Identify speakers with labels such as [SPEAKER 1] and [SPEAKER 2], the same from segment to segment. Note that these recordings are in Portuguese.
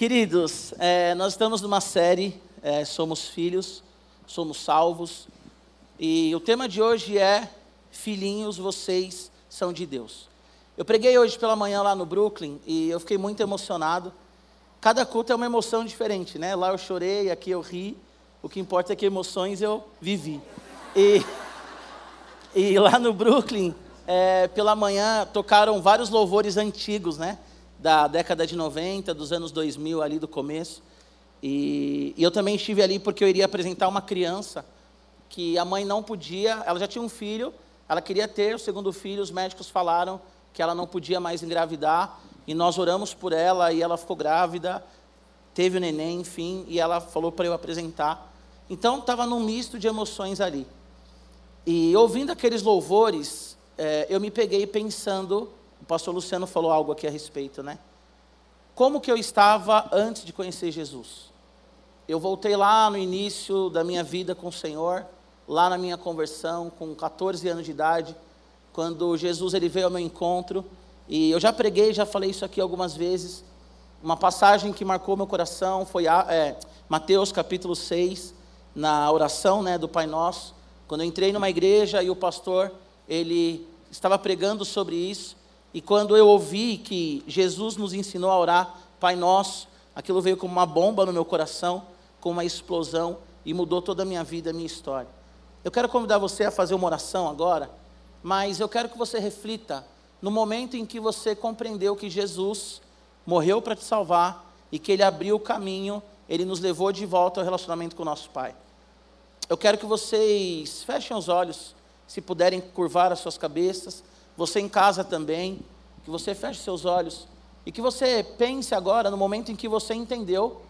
[SPEAKER 1] Queridos, é, nós estamos numa série, é, Somos Filhos, Somos Salvos, e o tema de hoje é Filhinhos, vocês são de Deus. Eu preguei hoje pela manhã lá no Brooklyn e eu fiquei muito emocionado. Cada culto é uma emoção diferente, né? Lá eu chorei, aqui eu ri. O que importa é que emoções eu vivi. E, e lá no Brooklyn, é, pela manhã, tocaram vários louvores antigos, né? Da década de 90, dos anos 2000, ali do começo. E, e eu também estive ali porque eu iria apresentar uma criança que a mãe não podia, ela já tinha um filho, ela queria ter o segundo filho, os médicos falaram que ela não podia mais engravidar, e nós oramos por ela, e ela ficou grávida, teve o neném, enfim, e ela falou para eu apresentar. Então, estava num misto de emoções ali. E ouvindo aqueles louvores, é, eu me peguei pensando, o pastor Luciano falou algo aqui a respeito, né? Como que eu estava antes de conhecer Jesus? Eu voltei lá no início da minha vida com o Senhor, lá na minha conversão, com 14 anos de idade, quando Jesus ele veio ao meu encontro, e eu já preguei, já falei isso aqui algumas vezes, uma passagem que marcou meu coração foi é, Mateus capítulo 6, na oração né, do Pai Nosso, quando eu entrei numa igreja e o pastor, ele estava pregando sobre isso, e quando eu ouvi que Jesus nos ensinou a orar, Pai Nosso, aquilo veio como uma bomba no meu coração, como uma explosão, e mudou toda a minha vida, a minha história. Eu quero convidar você a fazer uma oração agora, mas eu quero que você reflita no momento em que você compreendeu que Jesus morreu para te salvar e que Ele abriu o caminho, Ele nos levou de volta ao relacionamento com o nosso Pai. Eu quero que vocês fechem os olhos, se puderem curvar as suas cabeças, você em casa também, que você feche seus olhos e que você pense agora no momento em que você entendeu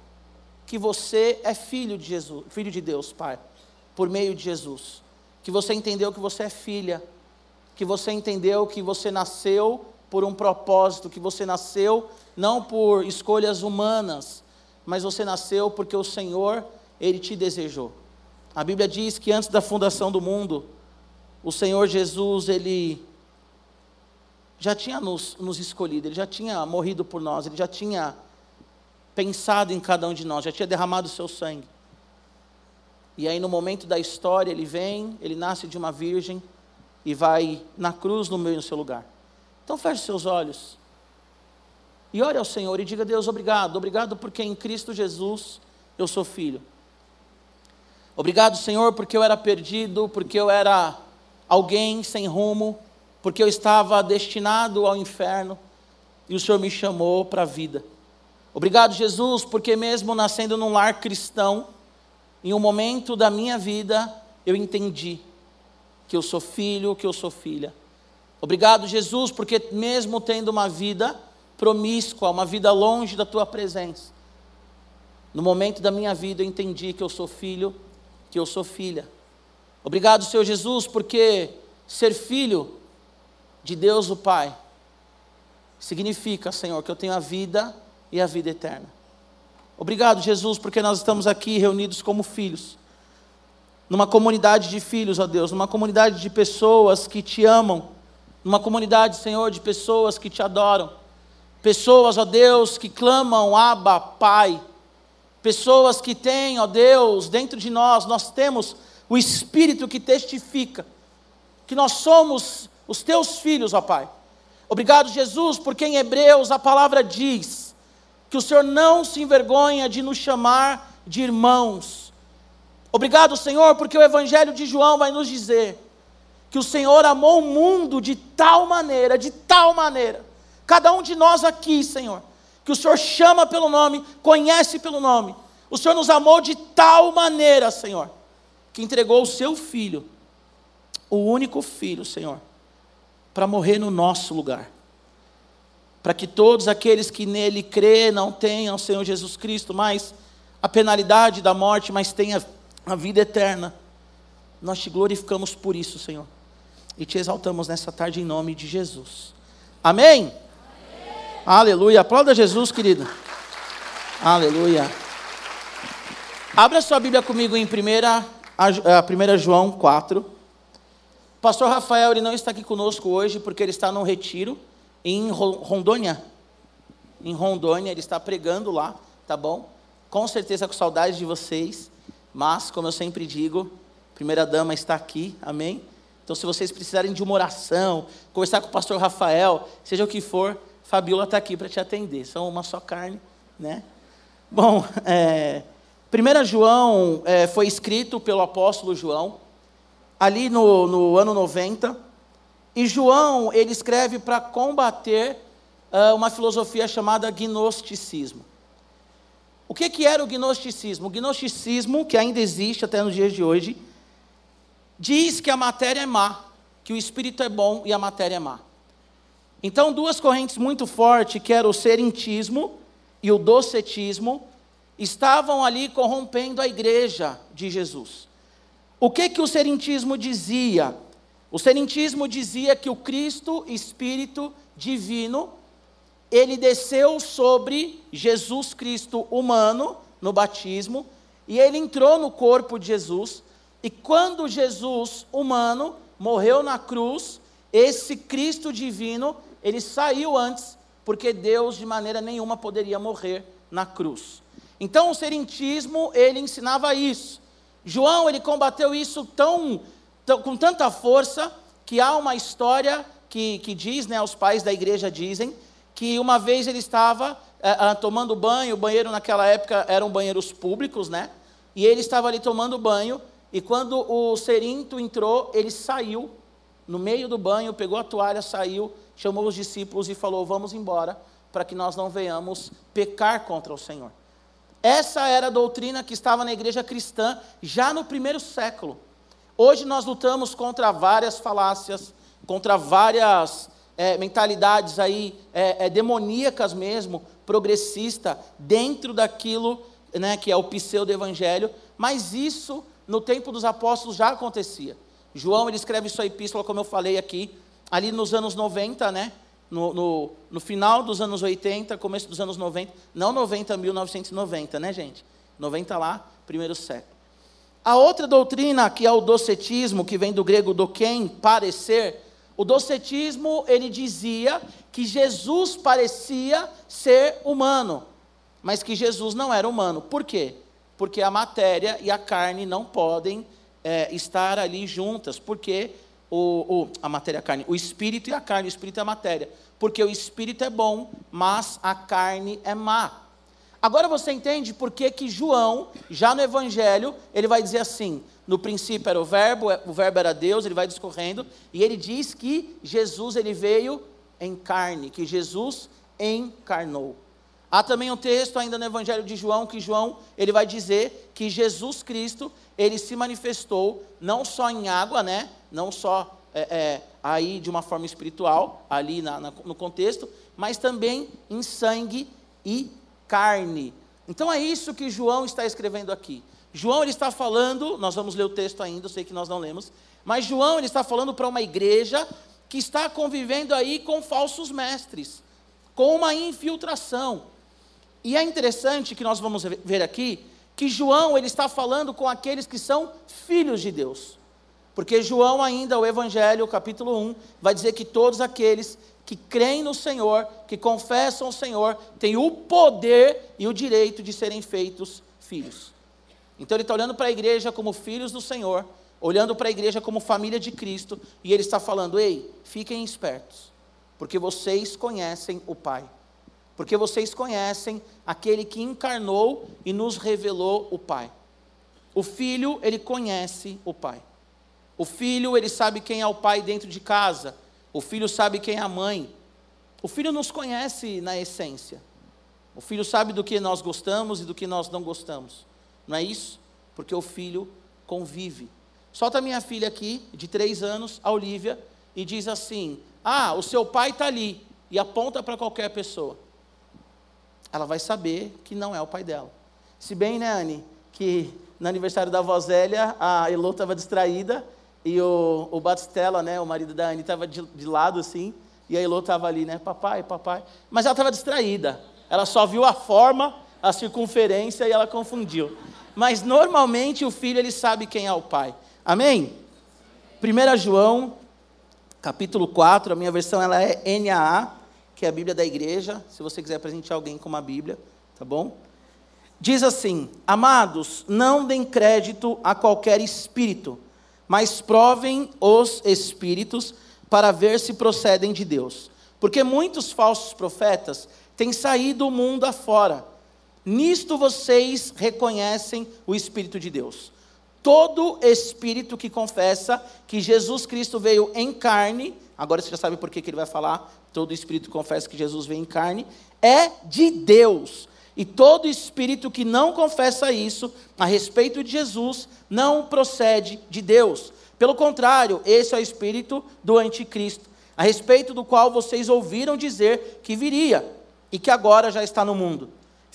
[SPEAKER 1] que você é filho de Jesus, filho de Deus, Pai por meio de Jesus. Que você entendeu que você é filha, que você entendeu que você nasceu por um propósito, que você nasceu não por escolhas humanas, mas você nasceu porque o Senhor, Ele te desejou. A Bíblia diz que antes da fundação do mundo, o Senhor Jesus, Ele já tinha nos, nos escolhido, Ele já tinha morrido por nós, Ele já tinha pensado em cada um de nós, já tinha derramado o seu sangue. E aí, no momento da história, ele vem, ele nasce de uma virgem e vai na cruz no meio do seu lugar. Então, feche seus olhos e ore ao Senhor e diga: Deus, obrigado, obrigado porque em Cristo Jesus eu sou filho. Obrigado, Senhor, porque eu era perdido, porque eu era alguém sem rumo, porque eu estava destinado ao inferno e o Senhor me chamou para a vida. Obrigado, Jesus, porque mesmo nascendo num lar cristão, em um momento da minha vida, eu entendi que eu sou filho, que eu sou filha. Obrigado, Jesus, porque mesmo tendo uma vida promíscua, uma vida longe da tua presença, no momento da minha vida eu entendi que eu sou filho, que eu sou filha. Obrigado, Senhor Jesus, porque ser filho de Deus o Pai significa, Senhor, que eu tenho a vida e a vida eterna. Obrigado, Jesus, porque nós estamos aqui reunidos como filhos. Numa comunidade de filhos, ó Deus, numa comunidade de pessoas que te amam, numa comunidade, Senhor, de pessoas que te adoram. Pessoas, ó Deus, que clamam, Abba, Pai. Pessoas que têm, ó Deus, dentro de nós, nós temos o Espírito que testifica que nós somos os teus filhos, ó Pai. Obrigado, Jesus, porque em Hebreus a palavra diz que o Senhor não se envergonha de nos chamar de irmãos. Obrigado, Senhor, porque o Evangelho de João vai nos dizer que o Senhor amou o mundo de tal maneira, de tal maneira, cada um de nós aqui, Senhor, que o Senhor chama pelo nome, conhece pelo nome. O Senhor nos amou de tal maneira, Senhor, que entregou o seu filho, o único filho, Senhor, para morrer no nosso lugar para que todos aqueles que nele crê não tenham Senhor Jesus Cristo, mas a penalidade da morte, mas tenha a vida eterna. Nós te glorificamos por isso, Senhor, e te exaltamos nessa tarde em nome de Jesus. Amém? Amém. Aleluia. Aplauda Jesus, querido. Aleluia. Abra sua Bíblia comigo em 1 primeira, João 4. Pastor Rafael ele não está aqui conosco hoje porque ele está num retiro em Rondônia. Em Rondônia, ele está pregando lá, tá bom? Com certeza com saudade de vocês, mas como eu sempre digo, primeira dama está aqui, amém? Então se vocês precisarem de uma oração, conversar com o pastor Rafael, seja o que for, Fabiola está aqui para te atender. São uma só carne, né? Bom, é, 1 João é, foi escrito pelo apóstolo João, ali no, no ano 90, e João, ele escreve para combater uh, uma filosofia chamada gnosticismo. O que, que era o gnosticismo? O gnosticismo, que ainda existe até nos dias de hoje, diz que a matéria é má, que o espírito é bom e a matéria é má. Então, duas correntes muito fortes, que era o serentismo e o docetismo, estavam ali corrompendo a igreja de Jesus. O que que o serentismo dizia? O serentismo dizia que o Cristo, Espírito divino, ele desceu sobre Jesus Cristo humano no batismo e ele entrou no corpo de Jesus. E quando Jesus humano morreu na cruz, esse Cristo divino, ele saiu antes, porque Deus de maneira nenhuma poderia morrer na cruz. Então o serentismo, ele ensinava isso. João, ele combateu isso tão, tão com tanta força que há uma história que, que diz, né, os pais da igreja dizem, que uma vez ele estava é, tomando banho, o banheiro naquela época eram banheiros públicos, né? E ele estava ali tomando banho, e quando o Serinto entrou, ele saiu no meio do banho, pegou a toalha, saiu, chamou os discípulos e falou: Vamos embora, para que nós não venhamos pecar contra o Senhor. Essa era a doutrina que estava na igreja cristã já no primeiro século. Hoje nós lutamos contra várias falácias, contra várias é, mentalidades aí é, é, demoníacas mesmo, progressista, dentro daquilo né, que é o pseudo-evangelho, mas isso no tempo dos apóstolos já acontecia. João ele escreve sua epístola, como eu falei aqui, ali nos anos 90, né? No, no, no, final dos anos 80, começo dos anos 90, não 90, 1990, né, gente? 90 lá, primeiro século. A outra doutrina, que é o docetismo, que vem do grego doquem, parecer, o docetismo, ele dizia que Jesus parecia ser humano, mas que Jesus não era humano. Por quê? Porque a matéria e a carne não podem é, estar ali juntas, porque o, o, a matéria e a carne, o espírito e a carne, o espírito e a matéria, porque o espírito é bom, mas a carne é má. Agora você entende por que, que João, já no Evangelho, ele vai dizer assim: no princípio era o verbo, o verbo era Deus, ele vai discorrendo, e ele diz que Jesus ele veio em carne, que Jesus encarnou. Há também um texto ainda no Evangelho de João que João ele vai dizer que Jesus Cristo ele se manifestou não só em água, né? Não só é, é, aí de uma forma espiritual ali na, na, no contexto, mas também em sangue e carne. Então é isso que João está escrevendo aqui. João ele está falando, nós vamos ler o texto ainda, sei que nós não lemos, mas João ele está falando para uma igreja que está convivendo aí com falsos mestres, com uma infiltração. E é interessante que nós vamos ver aqui que João ele está falando com aqueles que são filhos de Deus. Porque João ainda, o Evangelho, capítulo 1, vai dizer que todos aqueles que creem no Senhor, que confessam o Senhor, têm o poder e o direito de serem feitos filhos. Então ele está olhando para a igreja como filhos do Senhor, olhando para a igreja como família de Cristo, e ele está falando: ei, fiquem espertos, porque vocês conhecem o Pai. Porque vocês conhecem aquele que encarnou e nos revelou o Pai. O filho, ele conhece o Pai. O filho, ele sabe quem é o pai dentro de casa. O filho sabe quem é a mãe. O filho nos conhece na essência. O filho sabe do que nós gostamos e do que nós não gostamos. Não é isso? Porque o filho convive. Solta minha filha aqui, de três anos, a Olivia, e diz assim: Ah, o seu pai está ali. E aponta para qualquer pessoa. Ela vai saber que não é o pai dela. Se bem, né, Anne, que no aniversário da avó Zélia, a Elô estava distraída e o, o Batistella, né, o marido da Anne, estava de, de, lado assim, e a Elô estava ali, né, papai, papai. Mas ela estava distraída. Ela só viu a forma, a circunferência e ela confundiu mas normalmente o filho ele sabe quem é o pai. Amém? 1 João, capítulo 4, a minha versão ela é NAA, que é a Bíblia da igreja, se você quiser presentear alguém com uma Bíblia, tá bom? diz assim: Amados, não deem crédito a qualquer espírito, mas provem os espíritos para ver se procedem de Deus. Porque muitos falsos profetas têm saído do mundo afora. Nisto vocês reconhecem o Espírito de Deus. Todo espírito que confessa que Jesus Cristo veio em carne, agora você já sabe por que, que ele vai falar, todo espírito que confessa que Jesus veio em carne, é de Deus. E todo espírito que não confessa isso a respeito de Jesus não procede de Deus. Pelo contrário, esse é o espírito do anticristo, a respeito do qual vocês ouviram dizer que viria e que agora já está no mundo.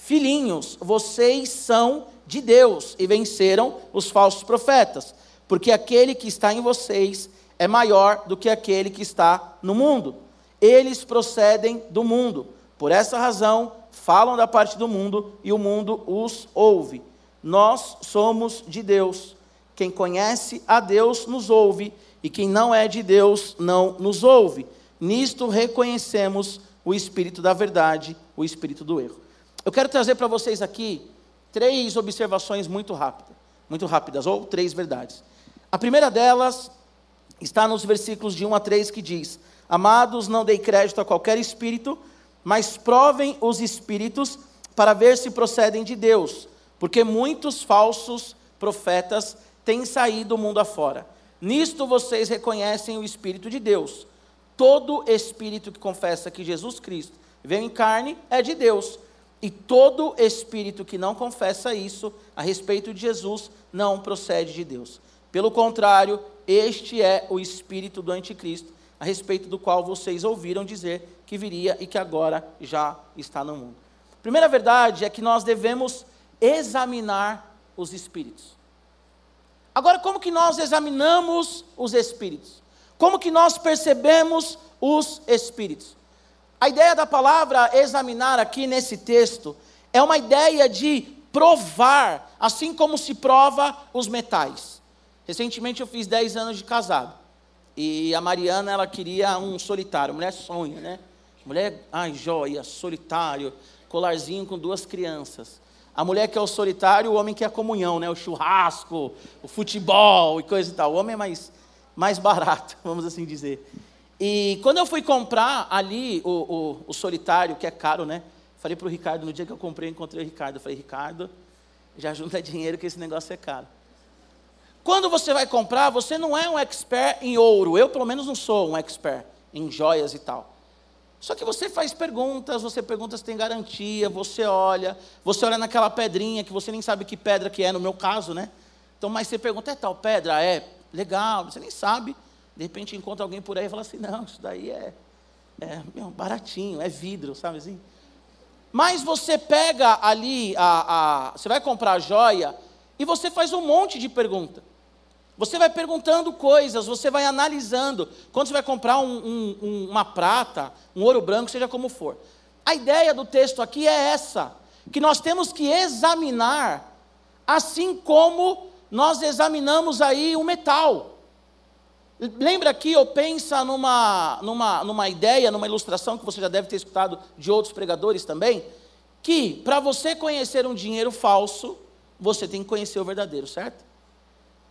[SPEAKER 1] Filhinhos, vocês são de Deus e venceram os falsos profetas, porque aquele que está em vocês é maior do que aquele que está no mundo. Eles procedem do mundo. Por essa razão, falam da parte do mundo e o mundo os ouve. Nós somos de Deus. Quem conhece a Deus nos ouve, e quem não é de Deus não nos ouve. Nisto reconhecemos o espírito da verdade, o espírito do erro. Eu quero trazer para vocês aqui três observações muito rápidas, muito rápidas, ou três verdades. A primeira delas está nos versículos de 1 a 3 que diz: Amados, não dei crédito a qualquer espírito, mas provem os espíritos para ver se procedem de Deus, porque muitos falsos profetas têm saído do mundo afora. Nisto vocês reconhecem o Espírito de Deus. Todo espírito que confessa que Jesus Cristo veio em carne é de Deus. E todo espírito que não confessa isso a respeito de Jesus não procede de Deus. Pelo contrário, este é o espírito do anticristo, a respeito do qual vocês ouviram dizer que viria e que agora já está no mundo. Primeira verdade é que nós devemos examinar os espíritos. Agora, como que nós examinamos os espíritos? Como que nós percebemos os espíritos? A ideia da palavra examinar aqui nesse texto é uma ideia de provar, assim como se prova os metais. Recentemente eu fiz 10 anos de casado. E a Mariana, ela queria um solitário. Mulher sonha, né? Mulher, ai, joia, solitário, colarzinho com duas crianças. A mulher quer o solitário, o homem quer a comunhão, né? O churrasco, o futebol e coisa e tal. O homem é mais, mais barato, vamos assim dizer. E quando eu fui comprar ali o, o, o solitário, que é caro, né? Falei para o Ricardo, no dia que eu comprei, eu encontrei o Ricardo. Eu falei, Ricardo, já junta dinheiro que esse negócio é caro. Quando você vai comprar, você não é um expert em ouro. Eu, pelo menos, não sou um expert em joias e tal. Só que você faz perguntas, você pergunta se tem garantia, você olha, você olha naquela pedrinha que você nem sabe que pedra que é, no meu caso, né? Então, mas você pergunta, é tal pedra? É, legal, você nem sabe. De repente encontra alguém por aí e fala assim, não, isso daí é, é meu, baratinho, é vidro, sabe assim? Mas você pega ali, a, a, você vai comprar a joia e você faz um monte de perguntas. Você vai perguntando coisas, você vai analisando. Quando você vai comprar um, um, uma prata, um ouro branco, seja como for. A ideia do texto aqui é essa: que nós temos que examinar, assim como nós examinamos aí o metal. Lembra aqui, ou pensa numa, numa, numa ideia, numa ilustração que você já deve ter escutado de outros pregadores também, que para você conhecer um dinheiro falso, você tem que conhecer o verdadeiro, certo?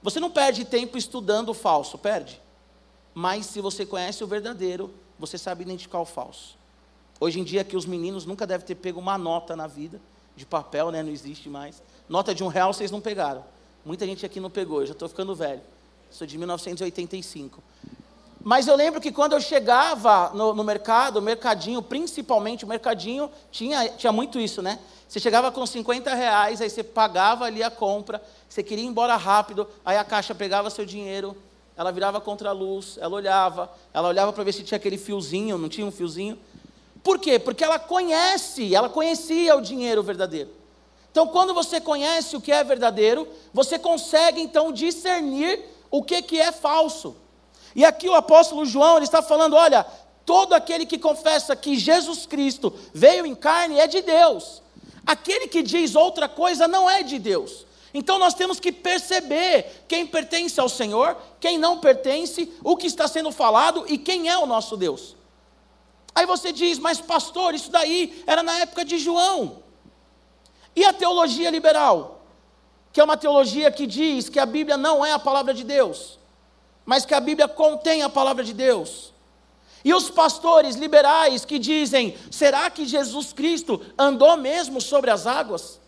[SPEAKER 1] Você não perde tempo estudando o falso, perde. Mas se você conhece o verdadeiro, você sabe identificar o falso. Hoje em dia que os meninos nunca devem ter pego uma nota na vida, de papel, né? Não existe mais. Nota de um real vocês não pegaram. Muita gente aqui não pegou, eu já estou ficando velho. Sou de 1985. Mas eu lembro que quando eu chegava no, no, mercado, o mercadinho, principalmente o mercadinho, tinha, tinha muito isso, né? Você chegava com 50 reais, aí você pagava ali a compra, você queria ir embora rápido, aí a caixa pegava seu dinheiro, ela virava contra a luz, ela olhava, ela olhava para ver se tinha aquele fiozinho, não tinha um fiozinho. Por quê? Porque ela conhece, ela conhecia o dinheiro verdadeiro. Então, quando você conhece o que é verdadeiro, você consegue então discernir o que, que é falso. E aqui o apóstolo João ele está falando: olha, todo aquele que confessa que Jesus Cristo veio em carne é de Deus. Aquele que diz outra coisa não é de Deus. Então nós temos que perceber quem pertence ao Senhor, quem não pertence, o que está sendo falado e quem é o nosso Deus. Aí você diz, mas pastor, isso daí era na época de João. E a teologia liberal? Que é uma teologia que diz que a Bíblia não é a palavra de Deus, mas que a Bíblia contém a palavra de Deus. E os pastores liberais que dizem: será que Jesus Cristo andou mesmo sobre as águas?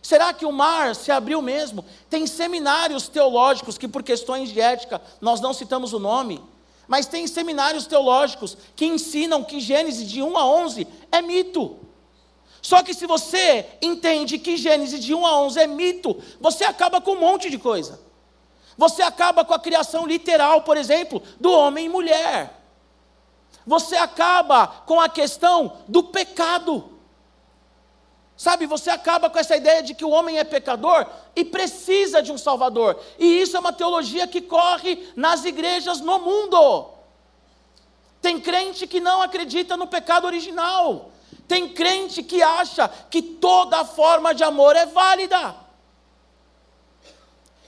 [SPEAKER 1] Será que o mar se abriu mesmo? Tem seminários teológicos que, por questões de ética, nós não citamos o nome, mas tem seminários teológicos que ensinam que Gênesis de 1 a 11 é mito. Só que se você entende que Gênesis de 1 a 11 é mito, você acaba com um monte de coisa. Você acaba com a criação literal, por exemplo, do homem e mulher. Você acaba com a questão do pecado. Sabe, você acaba com essa ideia de que o homem é pecador e precisa de um Salvador. E isso é uma teologia que corre nas igrejas no mundo. Tem crente que não acredita no pecado original. Tem crente que acha que toda forma de amor é válida.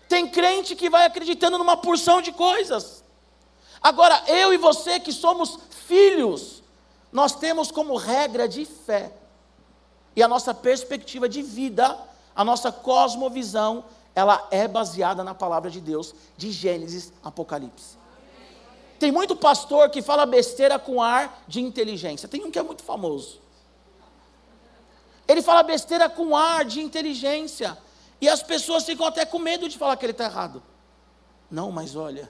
[SPEAKER 1] Tem crente que vai acreditando numa porção de coisas. Agora, eu e você que somos filhos, nós temos como regra de fé e a nossa perspectiva de vida, a nossa cosmovisão, ela é baseada na palavra de Deus, de Gênesis, Apocalipse. Tem muito pastor que fala besteira com ar de inteligência. Tem um que é muito famoso. Ele fala besteira com ar de inteligência. E as pessoas ficam até com medo de falar que ele está errado. Não, mas olha.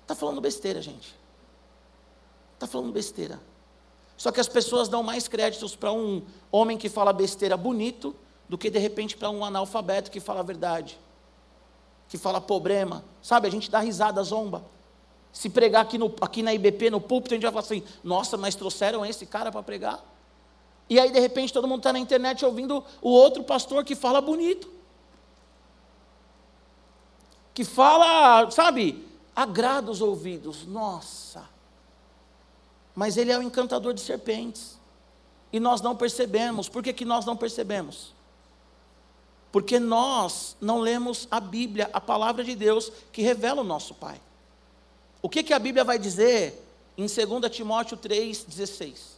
[SPEAKER 1] Está falando besteira, gente. Está falando besteira. Só que as pessoas dão mais créditos para um homem que fala besteira bonito do que de repente para um analfabeto que fala a verdade, que fala problema. Sabe, a gente dá risada, zomba. Se pregar aqui, no, aqui na IBP, no púlpito, a gente vai falar assim: nossa, mas trouxeram esse cara para pregar? E aí, de repente, todo mundo está na internet ouvindo o outro pastor que fala bonito. Que fala, sabe, agrada os ouvidos. Nossa mas ele é o encantador de serpentes. E nós não percebemos. Por que, que nós não percebemos? Porque nós não lemos a Bíblia, a palavra de Deus que revela o nosso Pai. O que, que a Bíblia vai dizer em 2 Timóteo 3,16?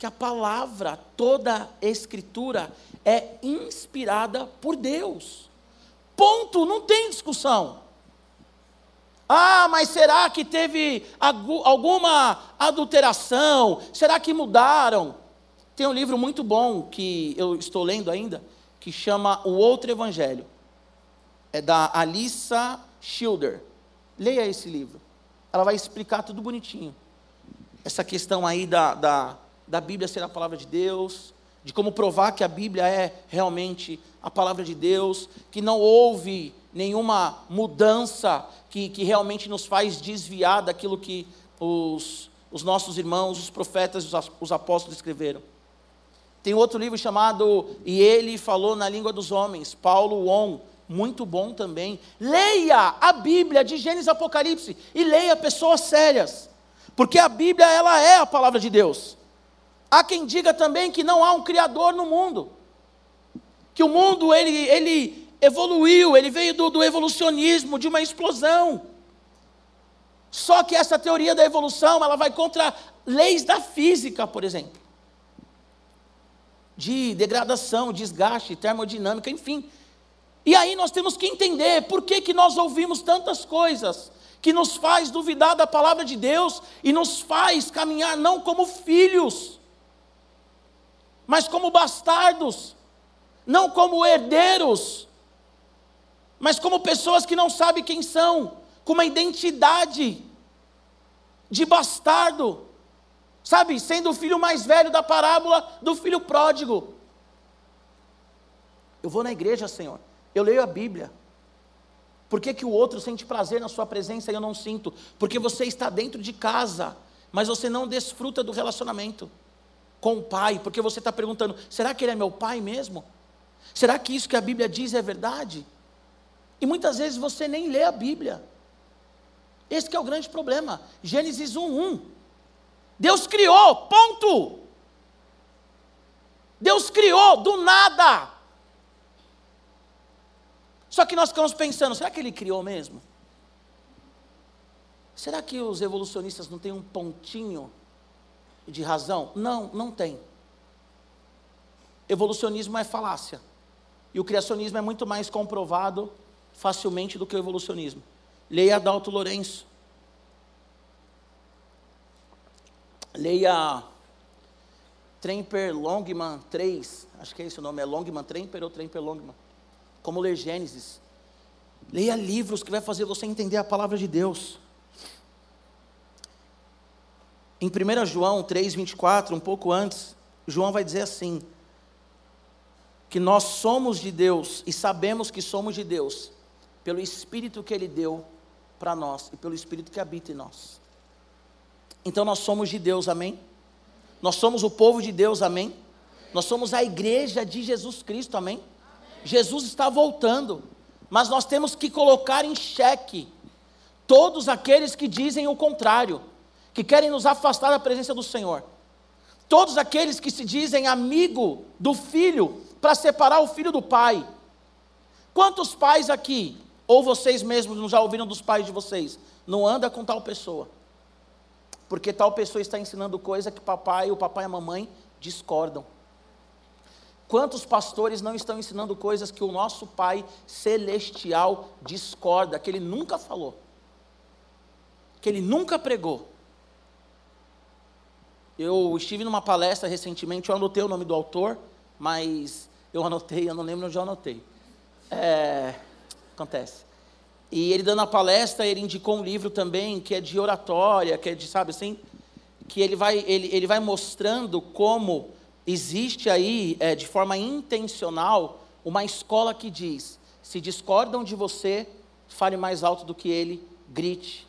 [SPEAKER 1] Que a palavra, toda a Escritura, é inspirada por Deus. Ponto, não tem discussão. Ah, mas será que teve alguma adulteração? Será que mudaram? Tem um livro muito bom que eu estou lendo ainda, que chama O Outro Evangelho. É da Alissa Schilder. Leia esse livro. Ela vai explicar tudo bonitinho. Essa questão aí da, da, da Bíblia ser a palavra de Deus, de como provar que a Bíblia é realmente a palavra de Deus, que não houve nenhuma mudança que, que realmente nos faz desviar daquilo que os, os nossos irmãos, os profetas, os, os apóstolos escreveram. Tem outro livro chamado E Ele Falou na Língua dos Homens, Paulo On, muito bom também. Leia a Bíblia de Gênesis Apocalipse e leia pessoas sérias, porque a Bíblia ela é a palavra de Deus. Há quem diga também que não há um criador no mundo, que o mundo ele, ele evoluiu, ele veio do, do evolucionismo, de uma explosão. Só que essa teoria da evolução, ela vai contra leis da física, por exemplo. De degradação, desgaste, termodinâmica, enfim. E aí nós temos que entender por que, que nós ouvimos tantas coisas que nos faz duvidar da palavra de Deus e nos faz caminhar não como filhos, mas como bastardos, não como herdeiros, mas como pessoas que não sabem quem são, com uma identidade de bastardo, sabe, sendo o filho mais velho da parábola do filho pródigo. Eu vou na igreja, Senhor, eu leio a Bíblia. Por que, que o outro sente prazer na sua presença e eu não sinto? Porque você está dentro de casa, mas você não desfruta do relacionamento com o pai, porque você está perguntando: será que ele é meu pai mesmo? Será que isso que a Bíblia diz é verdade? E muitas vezes você nem lê a Bíblia. Esse é o grande problema. Gênesis 1:1. Deus criou, ponto. Deus criou do nada. Só que nós ficamos pensando, será que ele criou mesmo? Será que os evolucionistas não têm um pontinho de razão? Não, não tem. evolucionismo é falácia. E o criacionismo é muito mais comprovado facilmente do que o evolucionismo. Leia Adalto Lourenço. Leia Tremper Longman 3, acho que é esse o nome, é Longman Tremper ou Tremper Longman. Como ler Gênesis. Leia livros que vai fazer você entender a palavra de Deus. Em 1 João 3, 24, um pouco antes, João vai dizer assim: que nós somos de Deus e sabemos que somos de Deus, pelo Espírito que Ele deu para nós e pelo Espírito que habita em nós. Então nós somos de Deus, amém? Nós somos o povo de Deus, amém? Nós somos a igreja de Jesus Cristo, amém? amém? Jesus está voltando, mas nós temos que colocar em xeque todos aqueles que dizem o contrário que querem nos afastar da presença do Senhor. Todos aqueles que se dizem amigo do filho, para separar o filho do pai. Quantos pais aqui, ou vocês mesmos já ouviram dos pais de vocês, não anda com tal pessoa? Porque tal pessoa está ensinando coisa que papai, o papai e a mamãe discordam. Quantos pastores não estão ensinando coisas que o nosso Pai celestial discorda, que ele nunca falou, que ele nunca pregou? Eu estive numa palestra recentemente, eu anotei o nome do autor, mas eu anotei, eu não lembro onde eu anotei. É, acontece. E ele dando a palestra, ele indicou um livro também que é de oratória, que é de, sabe assim, que ele vai, ele, ele vai mostrando como existe aí, é, de forma intencional, uma escola que diz: se discordam de você, fale mais alto do que ele, grite,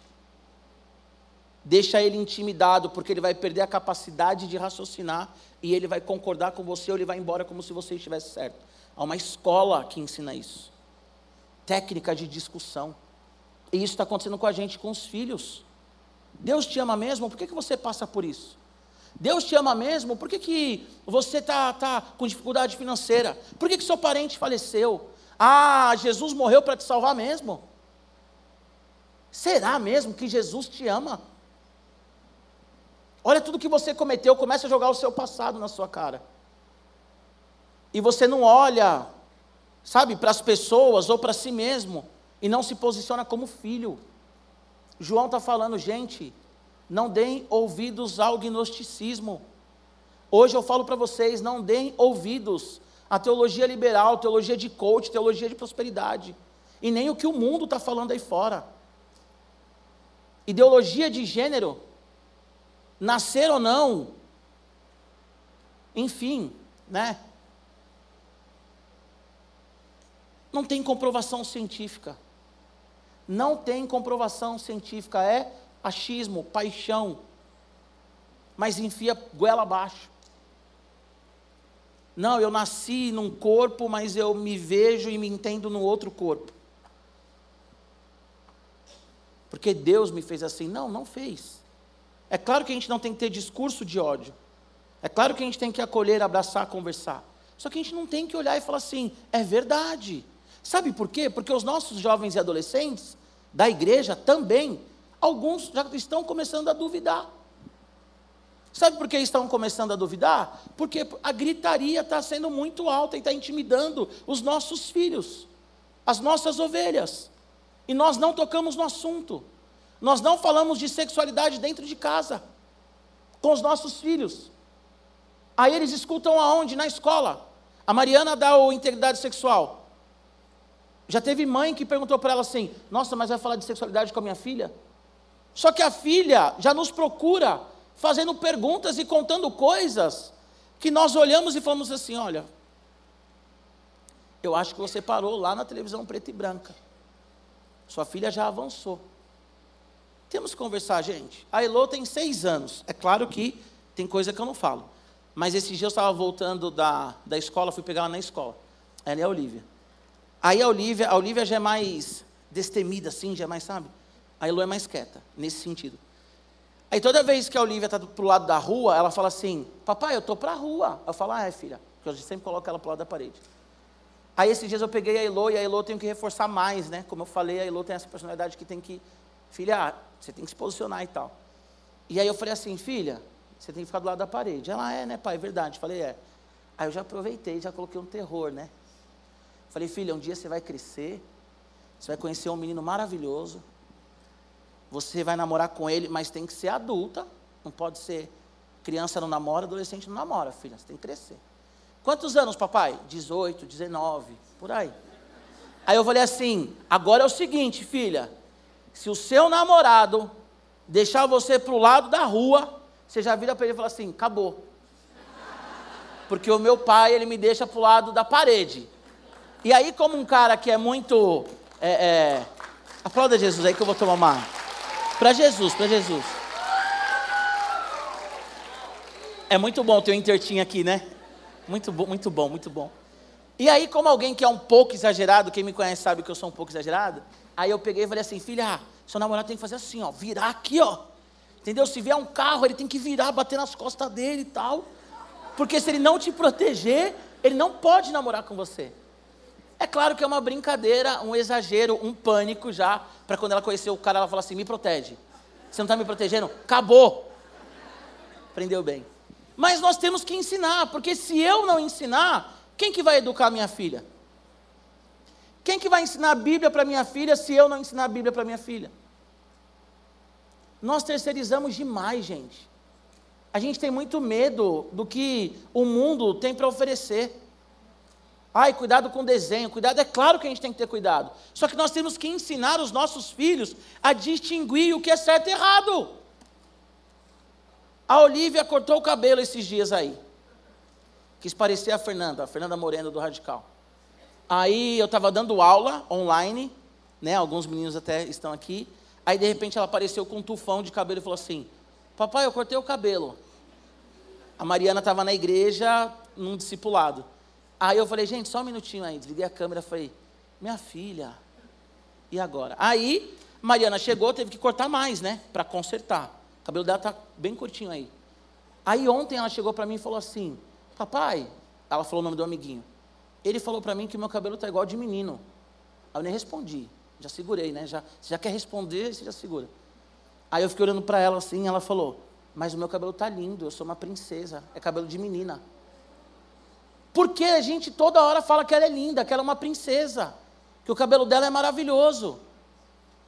[SPEAKER 1] deixa ele intimidado, porque ele vai perder a capacidade de raciocinar e ele vai concordar com você ou ele vai embora como se você estivesse certo. Há uma escola que ensina isso. Técnica de discussão. E isso está acontecendo com a gente, com os filhos. Deus te ama mesmo? Por que, que você passa por isso? Deus te ama mesmo? Por que, que você está tá com dificuldade financeira? Por que, que seu parente faleceu? Ah, Jesus morreu para te salvar mesmo? Será mesmo que Jesus te ama? Olha tudo que você cometeu, começa a jogar o seu passado na sua cara. E você não olha, sabe, para as pessoas ou para si mesmo e não se posiciona como filho. João está falando, gente, não deem ouvidos ao gnosticismo. Hoje eu falo para vocês, não deem ouvidos à teologia liberal, teologia de coach, teologia de prosperidade. E nem o que o mundo está falando aí fora. Ideologia de gênero nascer ou não, enfim, né? Não tem comprovação científica. Não tem comprovação científica, é achismo, paixão. Mas enfia goela abaixo. Não, eu nasci num corpo, mas eu me vejo e me entendo no outro corpo. Porque Deus me fez assim. Não, não fez. É claro que a gente não tem que ter discurso de ódio. É claro que a gente tem que acolher, abraçar, conversar. Só que a gente não tem que olhar e falar assim, é verdade. Sabe por quê? Porque os nossos jovens e adolescentes da igreja também, alguns já estão começando a duvidar. Sabe por que estão começando a duvidar? Porque a gritaria está sendo muito alta e está intimidando os nossos filhos, as nossas ovelhas. E nós não tocamos no assunto. Nós não falamos de sexualidade dentro de casa, com os nossos filhos. Aí eles escutam aonde? Na escola. A Mariana dá o integridade sexual. Já teve mãe que perguntou para ela assim: Nossa, mas vai falar de sexualidade com a minha filha? Só que a filha já nos procura fazendo perguntas e contando coisas que nós olhamos e falamos assim: Olha, eu acho que você parou lá na televisão preta e branca. Sua filha já avançou. Temos que conversar, gente. A Elô tem seis anos. É claro que tem coisa que eu não falo. Mas esse dia eu estava voltando da, da escola, fui pegar ela na escola. Ela é a Olivia. Aí a Olivia, a Olivia já é mais destemida, assim, já é mais, sabe? A Elô é mais quieta, nesse sentido. Aí toda vez que a Olivia está pro lado da rua, ela fala assim, papai, eu estou para a rua. Eu falo, ah, é filha, porque eu sempre coloco ela para o lado da parede. Aí esses dias eu peguei a Elô e a eu tenho que reforçar mais, né? Como eu falei, a Elô tem essa personalidade que tem que, filha, você tem que se posicionar e tal. E aí eu falei assim, filha, você tem que ficar do lado da parede. Ela, é, né, pai, é verdade. Falei, é. Aí eu já aproveitei, já coloquei um terror, né? Falei, filha, um dia você vai crescer, você vai conhecer um menino maravilhoso, você vai namorar com ele, mas tem que ser adulta, não pode ser criança não namora, adolescente não namora, filha, você tem que crescer. Quantos anos, papai? 18, 19, por aí. Aí eu falei assim: agora é o seguinte, filha, se o seu namorado deixar você para o lado da rua, você já vira para ele e fala assim: acabou. Porque o meu pai, ele me deixa para o lado da parede. E aí, como um cara que é muito. É, é, aplauda Jesus aí que eu vou tomar uma. Para Jesus, para Jesus. É muito bom ter um intertinho aqui, né? Muito bom, muito bom, muito bom. E aí, como alguém que é um pouco exagerado, quem me conhece sabe que eu sou um pouco exagerado, aí eu peguei e falei assim, filha, seu namorado tem que fazer assim, ó, virar aqui, ó. Entendeu? Se vier um carro, ele tem que virar, bater nas costas dele e tal. Porque se ele não te proteger, ele não pode namorar com você. É claro que é uma brincadeira, um exagero, um pânico já, para quando ela conhecer o cara, ela fala assim: me protege. Você não está me protegendo? Acabou. Aprendeu bem. Mas nós temos que ensinar, porque se eu não ensinar, quem que vai educar minha filha? Quem que vai ensinar a Bíblia para minha filha se eu não ensinar a Bíblia para minha filha? Nós terceirizamos demais, gente. A gente tem muito medo do que o mundo tem para oferecer. Ai, cuidado com o desenho, cuidado, é claro que a gente tem que ter cuidado. Só que nós temos que ensinar os nossos filhos a distinguir o que é certo e errado. A Olivia cortou o cabelo esses dias aí. Quis parecer a Fernanda, a Fernanda Moreno do Radical. Aí eu estava dando aula online, né? Alguns meninos até estão aqui. Aí de repente ela apareceu com um tufão de cabelo e falou assim: Papai, eu cortei o cabelo. A Mariana estava na igreja, num discipulado. Aí eu falei, gente, só um minutinho aí. Desliguei a câmera falei, minha filha, e agora? Aí, Mariana chegou, teve que cortar mais, né? Para consertar. O cabelo dela tá bem curtinho aí. Aí ontem ela chegou para mim e falou assim, papai, ela falou o nome do amiguinho. Ele falou para mim que meu cabelo tá igual de menino. Aí eu nem respondi. Já segurei, né? Já, já quer responder, você já segura. Aí eu fiquei olhando para ela assim, ela falou: Mas o meu cabelo tá lindo, eu sou uma princesa, é cabelo de menina. Porque a gente toda hora fala que ela é linda, que ela é uma princesa, que o cabelo dela é maravilhoso.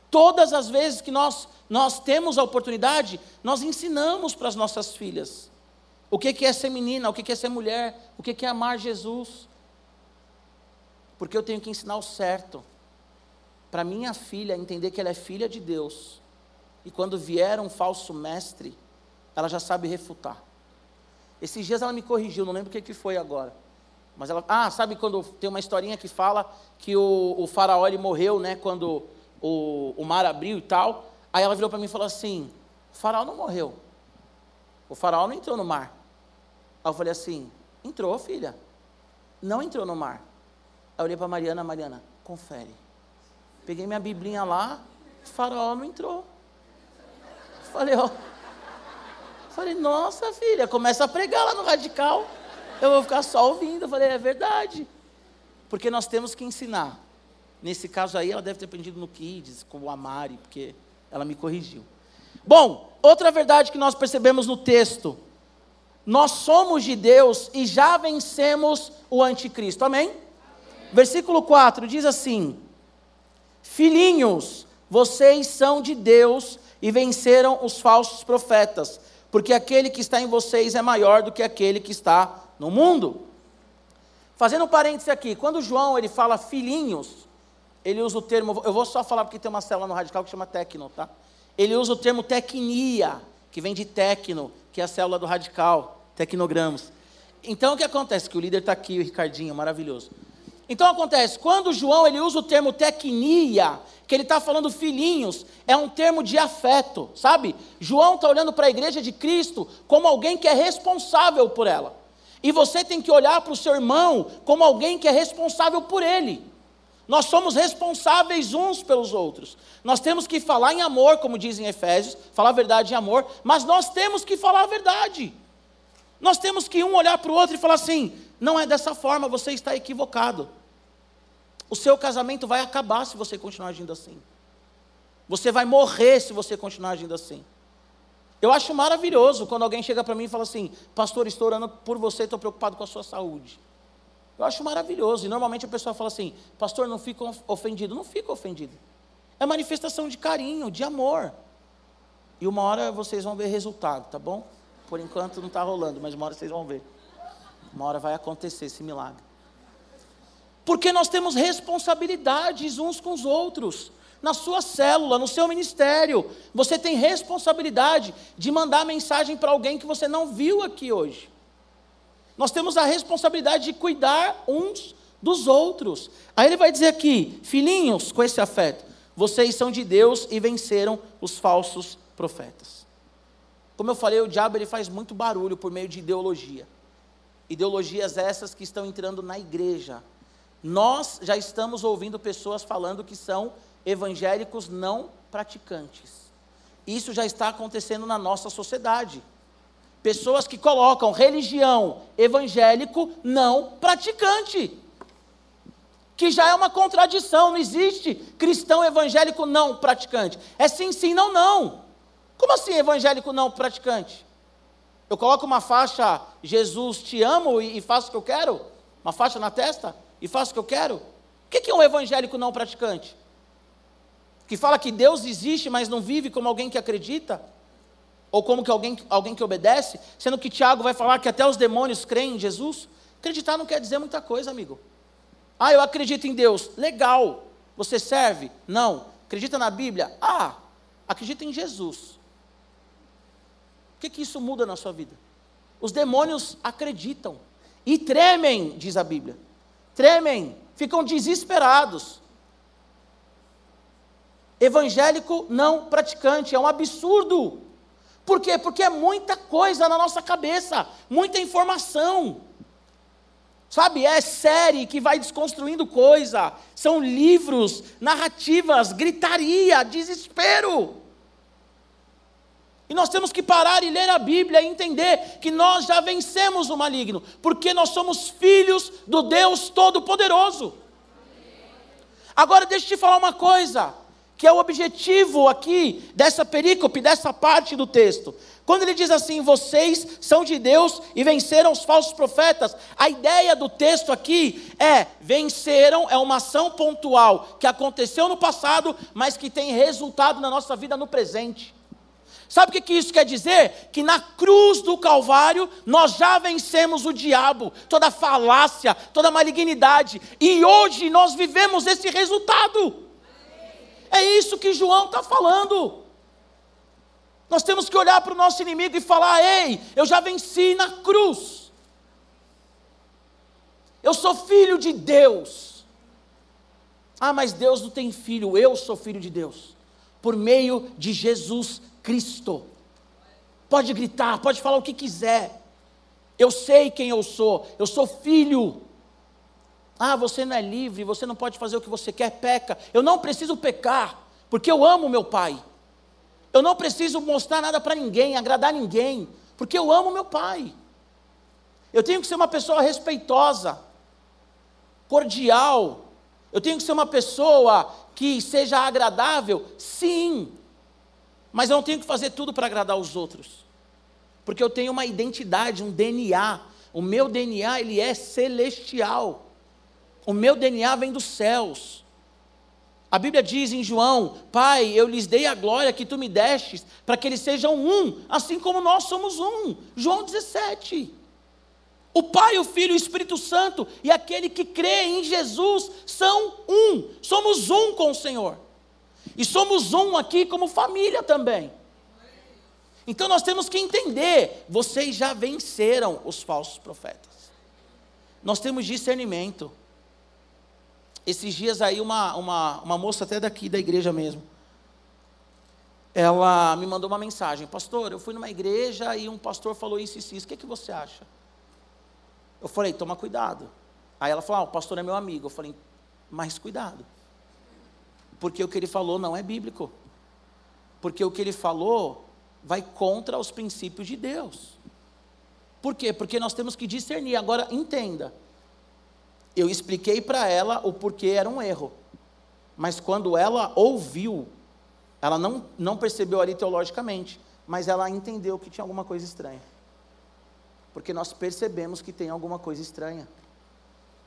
[SPEAKER 1] Todas as vezes que nós, nós temos a oportunidade, nós ensinamos para as nossas filhas o que é ser menina, o que é ser mulher, o que é amar Jesus. Porque eu tenho que ensinar o certo. Para minha filha entender que ela é filha de Deus e quando vier um falso mestre, ela já sabe refutar. Esses dias ela me corrigiu, não lembro o que, que foi agora. Mas ela, ah, sabe quando tem uma historinha que fala que o, o faraó ele morreu, né, quando o, o mar abriu e tal. Aí ela virou para mim e falou assim: o faraó não morreu. O faraó não entrou no mar. Aí eu falei assim: entrou, filha. Não entrou no mar. Aí eu olhei para Mariana, Mariana, confere. Peguei minha biblinha lá, o faraó não entrou. Falei, ó. Falei, nossa filha, começa a pregar lá no radical. Eu vou ficar só ouvindo. Falei, é verdade. Porque nós temos que ensinar. Nesse caso aí, ela deve ter aprendido no Kids, com o Amari, porque ela me corrigiu. Bom, outra verdade que nós percebemos no texto. Nós somos de Deus e já vencemos o anticristo. Amém? Versículo 4 diz assim: Filhinhos, vocês são de Deus e venceram os falsos profetas, porque aquele que está em vocês é maior do que aquele que está no mundo. Fazendo um parêntese aqui, quando João ele fala filhinhos, ele usa o termo, eu vou só falar porque tem uma célula no radical que chama tecno, tá? Ele usa o termo tecnia, que vem de tecno, que é a célula do radical, tecnogramas. Então o que acontece? Que o líder está aqui, o Ricardinho, maravilhoso. Então acontece, quando João ele usa o termo tecnia, que ele está falando filhinhos, é um termo de afeto, sabe? João está olhando para a igreja de Cristo como alguém que é responsável por ela. E você tem que olhar para o seu irmão como alguém que é responsável por ele. Nós somos responsáveis uns pelos outros. Nós temos que falar em amor, como dizem Efésios, falar a verdade em amor, mas nós temos que falar a verdade. Nós temos que um olhar para o outro e falar assim: não é dessa forma, você está equivocado. O seu casamento vai acabar se você continuar agindo assim. Você vai morrer se você continuar agindo assim. Eu acho maravilhoso quando alguém chega para mim e fala assim: Pastor, estou orando por você, estou preocupado com a sua saúde. Eu acho maravilhoso. E normalmente a pessoa fala assim: Pastor, não fico ofendido. Não fico ofendido. É manifestação de carinho, de amor. E uma hora vocês vão ver resultado, tá bom? Por enquanto não está rolando, mas uma hora vocês vão ver. Uma hora vai acontecer esse milagre. Porque nós temos responsabilidades uns com os outros. Na sua célula, no seu ministério, você tem responsabilidade de mandar mensagem para alguém que você não viu aqui hoje. Nós temos a responsabilidade de cuidar uns dos outros. Aí ele vai dizer aqui, filhinhos, com esse afeto, vocês são de Deus e venceram os falsos profetas. Como eu falei, o diabo ele faz muito barulho por meio de ideologia. Ideologias essas que estão entrando na igreja. Nós já estamos ouvindo pessoas falando que são evangélicos não praticantes. Isso já está acontecendo na nossa sociedade. Pessoas que colocam religião evangélico não praticante. Que já é uma contradição, não existe cristão evangélico não praticante. É sim, sim, não, não. Como assim evangélico não praticante? Eu coloco uma faixa, Jesus te amo e, e faço o que eu quero? Uma faixa na testa e faço o que eu quero? O que é um evangélico não praticante? que fala que Deus existe, mas não vive como alguém que acredita, ou como que alguém, alguém que obedece, sendo que Tiago vai falar que até os demônios creem em Jesus. Acreditar não quer dizer muita coisa, amigo. Ah, eu acredito em Deus. Legal. Você serve? Não. Acredita na Bíblia? Ah, acredita em Jesus. Que, que isso muda na sua vida? Os demônios acreditam e tremem, diz a Bíblia. Tremem, ficam desesperados. Evangélico não praticante, é um absurdo. Por quê? Porque é muita coisa na nossa cabeça, muita informação. Sabe, é série que vai desconstruindo coisa, são livros, narrativas, gritaria, desespero. E nós temos que parar e ler a Bíblia e entender que nós já vencemos o maligno, porque nós somos filhos do Deus Todo-Poderoso. Agora deixa eu te falar uma coisa que é o objetivo aqui dessa perícope, dessa parte do texto. Quando ele diz assim, vocês são de Deus e venceram os falsos profetas, a ideia do texto aqui é: venceram, é uma ação pontual que aconteceu no passado, mas que tem resultado na nossa vida no presente. Sabe o que, isso quer dizer? Que na cruz do Calvário nós já vencemos o diabo, toda falácia, toda malignidade, e hoje nós vivemos esse resultado. É isso que João está falando. Nós temos que olhar para o nosso inimigo e falar: ei, eu já venci na cruz. Eu sou filho de Deus. Ah, mas Deus não tem filho, eu sou filho de Deus. Por meio de Jesus Cristo. Pode gritar, pode falar o que quiser. Eu sei quem eu sou, eu sou filho. Ah, você não é livre, você não pode fazer o que você quer, peca. Eu não preciso pecar, porque eu amo meu pai. Eu não preciso mostrar nada para ninguém, agradar ninguém, porque eu amo meu pai. Eu tenho que ser uma pessoa respeitosa, cordial. Eu tenho que ser uma pessoa que seja agradável, sim. Mas eu não tenho que fazer tudo para agradar os outros. Porque eu tenho uma identidade, um DNA. O meu DNA, ele é celestial. O meu DNA vem dos céus. A Bíblia diz em João: Pai, eu lhes dei a glória que tu me destes, para que eles sejam um, assim como nós somos um. João 17. O Pai, o Filho o Espírito Santo e aquele que crê em Jesus são um. Somos um com o Senhor. E somos um aqui como família também. Então nós temos que entender: vocês já venceram os falsos profetas. Nós temos discernimento. Esses dias aí, uma, uma, uma moça até daqui da igreja mesmo, ela me mandou uma mensagem: Pastor, eu fui numa igreja e um pastor falou isso e isso, isso. O que, é que você acha? Eu falei: Toma cuidado. Aí ela falou: ah, O pastor é meu amigo. Eu falei: Mais cuidado. Porque o que ele falou não é bíblico. Porque o que ele falou vai contra os princípios de Deus. Por quê? Porque nós temos que discernir. Agora, entenda. Eu expliquei para ela o porquê era um erro. Mas quando ela ouviu, ela não, não percebeu ali teologicamente. mas ela entendeu que tinha alguma coisa estranha. Porque nós percebemos que tem alguma coisa estranha.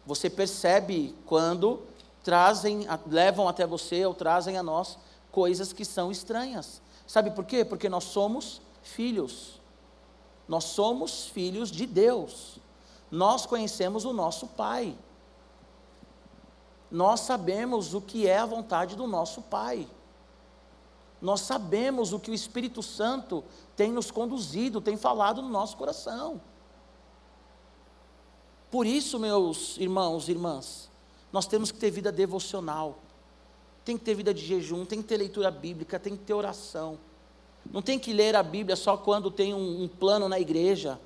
[SPEAKER 1] Você percebe quando trazem, levam até você ou trazem a nós coisas que são estranhas. Sabe por quê? Porque nós somos filhos. Nós somos filhos de Deus. Nós conhecemos o nosso Pai. Nós sabemos o que é a vontade do nosso Pai. Nós sabemos o que o Espírito Santo tem nos conduzido, tem falado no nosso coração. Por isso, meus irmãos e irmãs, nós temos que ter vida devocional, tem que ter vida de jejum, tem que ter leitura bíblica, tem que ter oração. Não tem que ler a Bíblia só quando tem um, um plano na igreja.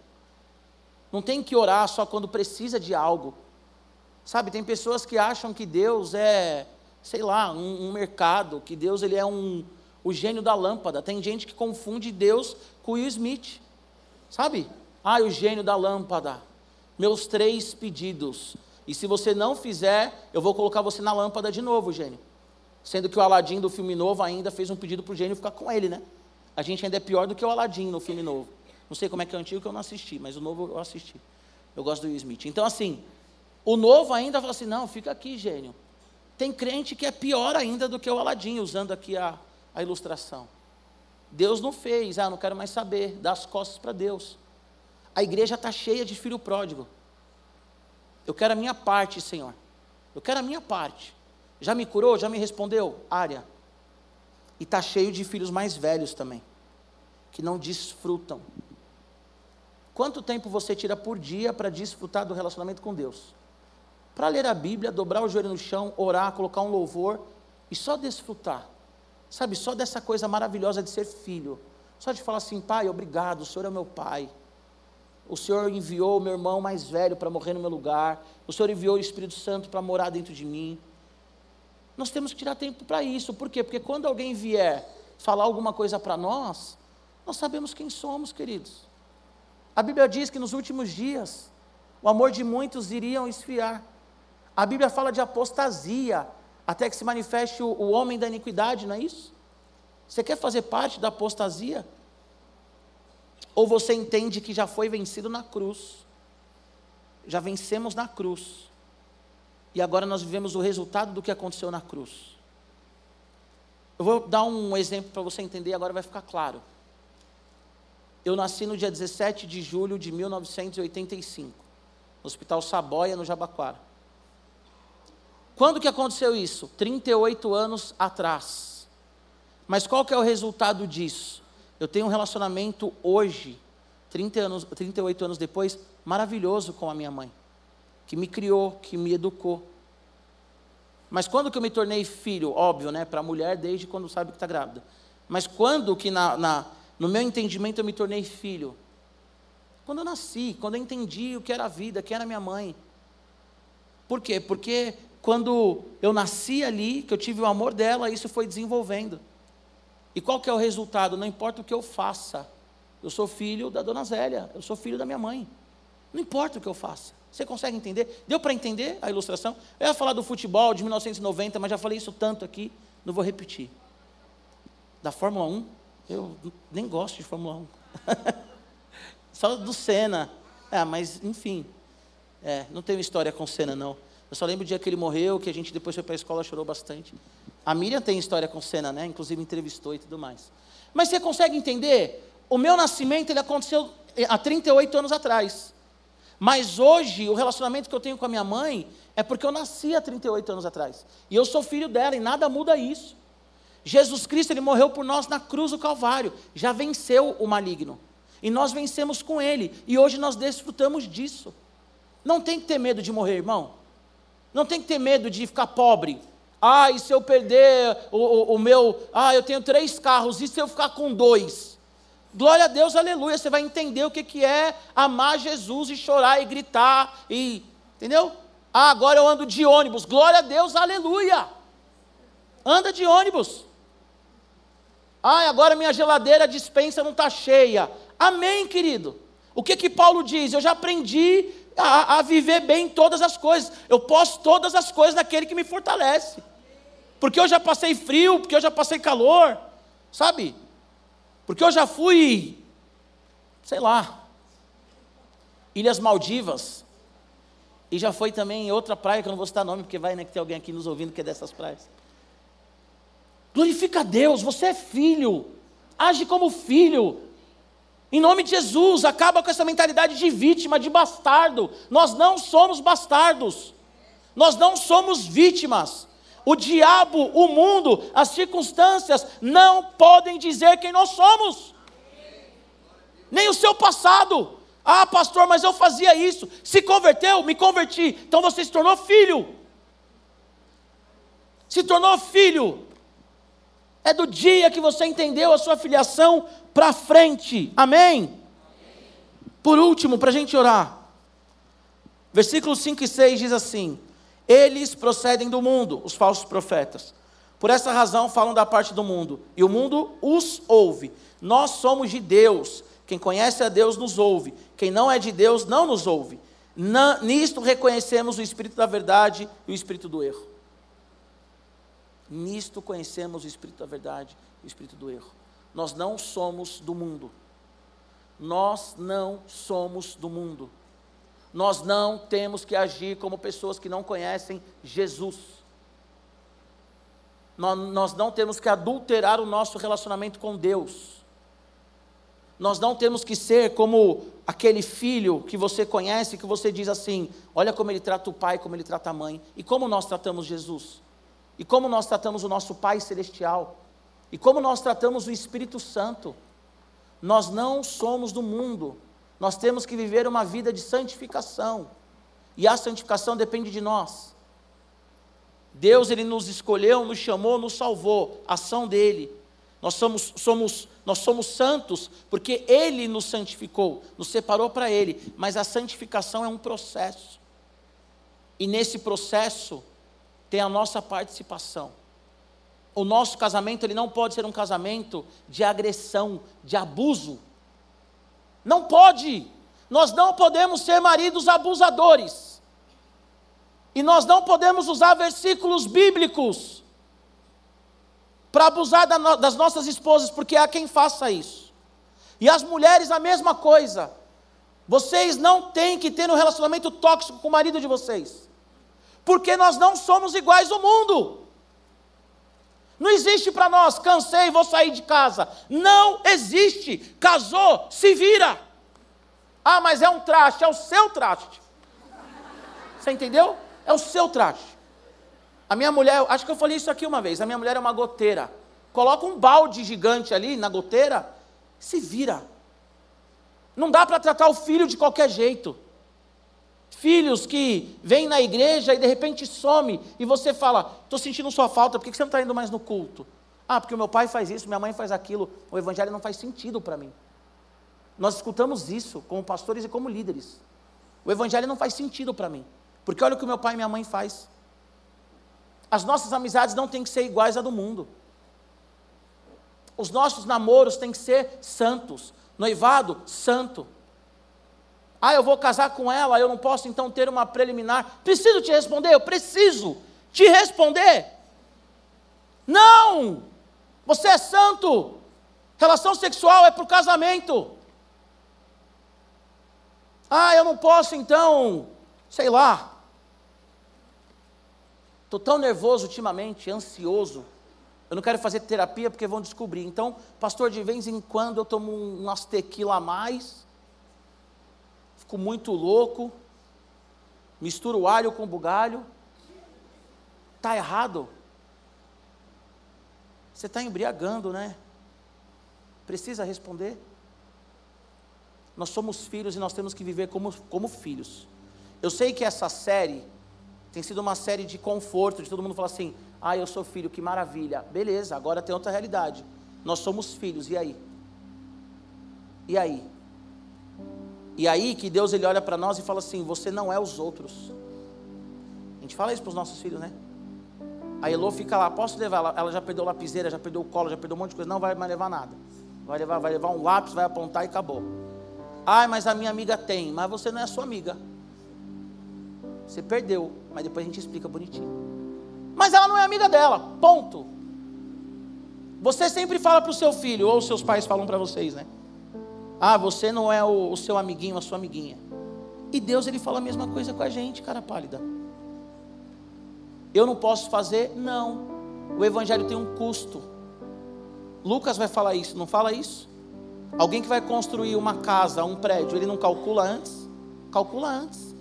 [SPEAKER 1] Não tem que orar só quando precisa de algo. Sabe, tem pessoas que acham que Deus é, sei lá, um, um mercado, que Deus ele é um, o gênio da lâmpada. Tem gente que confunde Deus com Will Smith. Sabe? Ah, o gênio da lâmpada. Meus três pedidos. E se você não fizer, eu vou colocar você na lâmpada de novo, gênio. Sendo que o Aladim do filme novo ainda fez um pedido para o gênio ficar com ele, né? A gente ainda é pior do que o Aladim no filme novo. Não sei como é que é o antigo que eu não assisti, mas o novo eu assisti. Eu gosto do Will Smith. Então, assim, o novo ainda fala assim: não, fica aqui, gênio. Tem crente que é pior ainda do que o Aladim, usando aqui a, a ilustração. Deus não fez, ah, não quero mais saber, dá as costas para Deus. A igreja está cheia de filho pródigo. Eu quero a minha parte, Senhor. Eu quero a minha parte. Já me curou? Já me respondeu? Área. E está cheio de filhos mais velhos também, que não desfrutam. Quanto tempo você tira por dia para desfrutar do relacionamento com Deus? Para ler a Bíblia, dobrar o joelho no chão, orar, colocar um louvor e só desfrutar. Sabe, só dessa coisa maravilhosa de ser filho. Só de falar assim, pai, obrigado, o Senhor é meu pai. O Senhor enviou o meu irmão mais velho para morrer no meu lugar. O Senhor enviou o Espírito Santo para morar dentro de mim. Nós temos que tirar tempo para isso. Por quê? Porque quando alguém vier falar alguma coisa para nós, nós sabemos quem somos, queridos. A Bíblia diz que nos últimos dias o amor de muitos iriam esfriar. A Bíblia fala de apostasia, até que se manifeste o, o homem da iniquidade, não é isso? Você quer fazer parte da apostasia? Ou você entende que já foi vencido na cruz? Já vencemos na cruz. E agora nós vivemos o resultado do que aconteceu na cruz. Eu vou dar um exemplo para você entender, agora vai ficar claro. Eu nasci no dia 17 de julho de 1985, no Hospital Saboia, no Jabaquara. Quando que aconteceu isso? 38 anos atrás. Mas qual que é o resultado disso? Eu tenho um relacionamento hoje, 30 anos, 38 anos depois, maravilhoso com a minha mãe, que me criou, que me educou. Mas quando que eu me tornei filho? Óbvio, né? Para a mulher, desde quando sabe que está grávida. Mas quando que na, na, no meu entendimento eu me tornei filho? Quando eu nasci, quando eu entendi o que era a vida, quem era minha mãe. Por quê? Porque quando eu nasci ali, que eu tive o amor dela, isso foi desenvolvendo. E qual que é o resultado? Não importa o que eu faça. Eu sou filho da dona Zélia, eu sou filho da minha mãe. Não importa o que eu faça. Você consegue entender? Deu para entender a ilustração? Eu ia falar do futebol de 1990, mas já falei isso tanto aqui, não vou repetir. Da Fórmula 1, eu nem gosto de Fórmula 1. Só do Senna. É, mas enfim. É, não tenho história com Senna, não. Eu só lembro o dia que ele morreu, que a gente depois foi para a escola, chorou bastante. A Miriam tem história com cena, né? Inclusive entrevistou e tudo mais. Mas você consegue entender? O meu nascimento ele aconteceu há 38 anos atrás. Mas hoje, o relacionamento que eu tenho com a minha mãe é porque eu nasci há 38 anos atrás. E eu sou filho dela e nada muda isso. Jesus Cristo, ele morreu por nós na cruz do Calvário. Já venceu o maligno. E nós vencemos com ele. E hoje nós desfrutamos disso. Não tem que ter medo de morrer, irmão. Não tem que ter medo de ficar pobre. Ah, e se eu perder o, o, o, meu. Ah, eu tenho três carros, e se eu ficar com dois? Glória a Deus, aleluia. Você vai entender o que, que é amar Jesus e chorar e gritar. e Entendeu? Ah, agora eu ando de ônibus. Glória a Deus, aleluia. Anda de ônibus. Ah, agora minha geladeira dispensa não está cheia. Amém, querido. O que que Paulo diz? Eu já aprendi a, a viver bem todas as coisas. Eu posso todas as coisas naquele que me fortalece. Porque eu já passei frio, porque eu já passei calor, sabe? Porque eu já fui, sei lá, Ilhas Maldivas, e já foi também em outra praia, que eu não vou citar nome, porque vai né, que tem alguém aqui nos ouvindo que é dessas praias. Glorifica a Deus, você é filho, age como filho. Em nome de Jesus, acaba com essa mentalidade de vítima, de bastardo. Nós não somos bastardos. Nós não somos vítimas. O diabo, o mundo, as circunstâncias não podem dizer quem nós somos. Nem o seu passado. Ah, pastor, mas eu fazia isso. Se converteu, me converti. Então você se tornou filho. Se tornou filho. É do dia que você entendeu a sua filiação para frente. Amém? Por último, para a gente orar. Versículos 5 e 6 diz assim: Eles procedem do mundo, os falsos profetas. Por essa razão falam da parte do mundo, e o mundo os ouve. Nós somos de Deus. Quem conhece a Deus nos ouve. Quem não é de Deus não nos ouve. nisto reconhecemos o espírito da verdade e o espírito do erro. Nisto conhecemos o espírito da verdade e o espírito do erro. Nós não somos do mundo. Nós não somos do mundo. Nós não temos que agir como pessoas que não conhecem Jesus. Nós não temos que adulterar o nosso relacionamento com Deus. Nós não temos que ser como aquele filho que você conhece, que você diz assim: olha como ele trata o pai, como ele trata a mãe, e como nós tratamos Jesus. E como nós tratamos o nosso Pai Celestial. E como nós tratamos o Espírito Santo. Nós não somos do mundo. Nós temos que viver uma vida de santificação. E a santificação depende de nós. Deus ele nos escolheu, nos chamou, nos salvou, ação dele. Nós somos, somos, nós somos santos porque ele nos santificou, nos separou para ele, mas a santificação é um processo. E nesse processo tem a nossa participação. O nosso casamento ele não pode ser um casamento de agressão, de abuso. Não pode. Nós não podemos ser maridos abusadores. E nós não podemos usar versículos bíblicos para abusar das nossas esposas, porque há quem faça isso. E as mulheres a mesma coisa. Vocês não têm que ter um relacionamento tóxico com o marido de vocês porque nós não somos iguais ao mundo. Não existe para nós, cansei, vou sair de casa. Não existe. Casou, se vira. Ah, mas é um traste, é o seu traste. Você entendeu? É o seu traste. A minha mulher, acho que eu falei isso aqui uma vez. A minha mulher é uma goteira. Coloca um balde gigante ali na goteira, se vira. Não dá para tratar o filho de qualquer jeito. Filhos que vêm na igreja e de repente some, e você fala: estou sentindo sua falta, por que você não está indo mais no culto? Ah, porque meu pai faz isso, minha mãe faz aquilo, o evangelho não faz sentido para mim. Nós escutamos isso como pastores e como líderes. O evangelho não faz sentido para mim, porque olha o que meu pai e minha mãe faz. As nossas amizades não têm que ser iguais à do mundo. Os nossos namoros têm que ser santos. Noivado, santo. Ah, eu vou casar com ela, eu não posso então ter uma preliminar. Preciso te responder? Eu preciso te responder. Não! Você é santo. Relação sexual é para o casamento. Ah, eu não posso então, sei lá. Estou tão nervoso ultimamente, ansioso. Eu não quero fazer terapia porque vão descobrir. Então, pastor, de vez em quando eu tomo umas tequila a mais fico muito louco, misturo alho com bugalho. Está errado. Você está embriagando, né? Precisa responder. Nós somos filhos e nós temos que viver como, como filhos. Eu sei que essa série tem sido uma série de conforto, de todo mundo falar assim: ah, eu sou filho, que maravilha. Beleza, agora tem outra realidade. Nós somos filhos, e aí? E aí? E aí que Deus ele olha para nós e fala assim: você não é os outros. A gente fala isso para os nossos filhos, né? A Elô fica lá, posso levar? Ela, ela já perdeu lapiseira, já perdeu o colo, já perdeu um monte de coisa. Não vai mais levar nada. Vai levar, vai levar um lápis, vai apontar e acabou. Ai, mas a minha amiga tem. Mas você não é sua amiga. Você perdeu. Mas depois a gente explica bonitinho. Mas ela não é amiga dela. Ponto. Você sempre fala para o seu filho, ou seus pais falam para vocês, né? Ah, você não é o, o, seu amiguinho, a sua amiguinha. E Deus, ele fala a mesma coisa com a gente, cara pálida. Eu não posso fazer? Não. O evangelho tem um custo. Lucas vai falar isso, não fala isso? Alguém que vai construir uma casa, um prédio, ele não calcula antes? Calcula antes.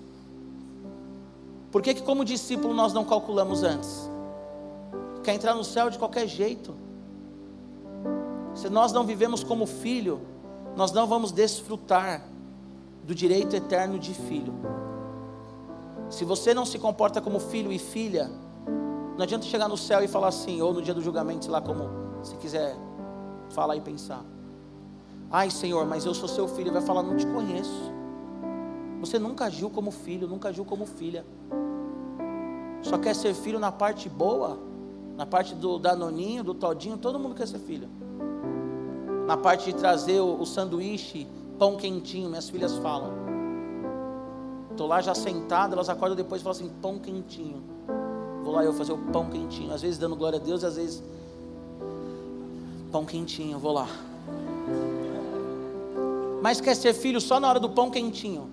[SPEAKER 1] Por que, que como discípulo, nós não calculamos antes? Quer entrar no céu de qualquer jeito. Se nós não vivemos como filho, nós não vamos desfrutar do direito eterno de filho. Se você não se comporta como filho e filha, não adianta chegar no céu e falar assim, ou no dia do julgamento, sei lá como se quiser falar e pensar. Ai Senhor, mas eu sou seu filho. Ele vai falar, não te conheço. Você nunca agiu como filho, nunca agiu como filha. Só quer ser filho na parte boa, na parte do danoninho, do todinho, todo mundo quer ser filho na parte de trazer o, o sanduíche, pão quentinho, minhas filhas falam. Estou lá já sentado, elas acordam depois e falam assim: pão quentinho. Vou lá eu fazer o pão quentinho, às vezes dando glória a Deus, às vezes pão quentinho, vou lá. Mas quer ser filho só na hora do pão quentinho.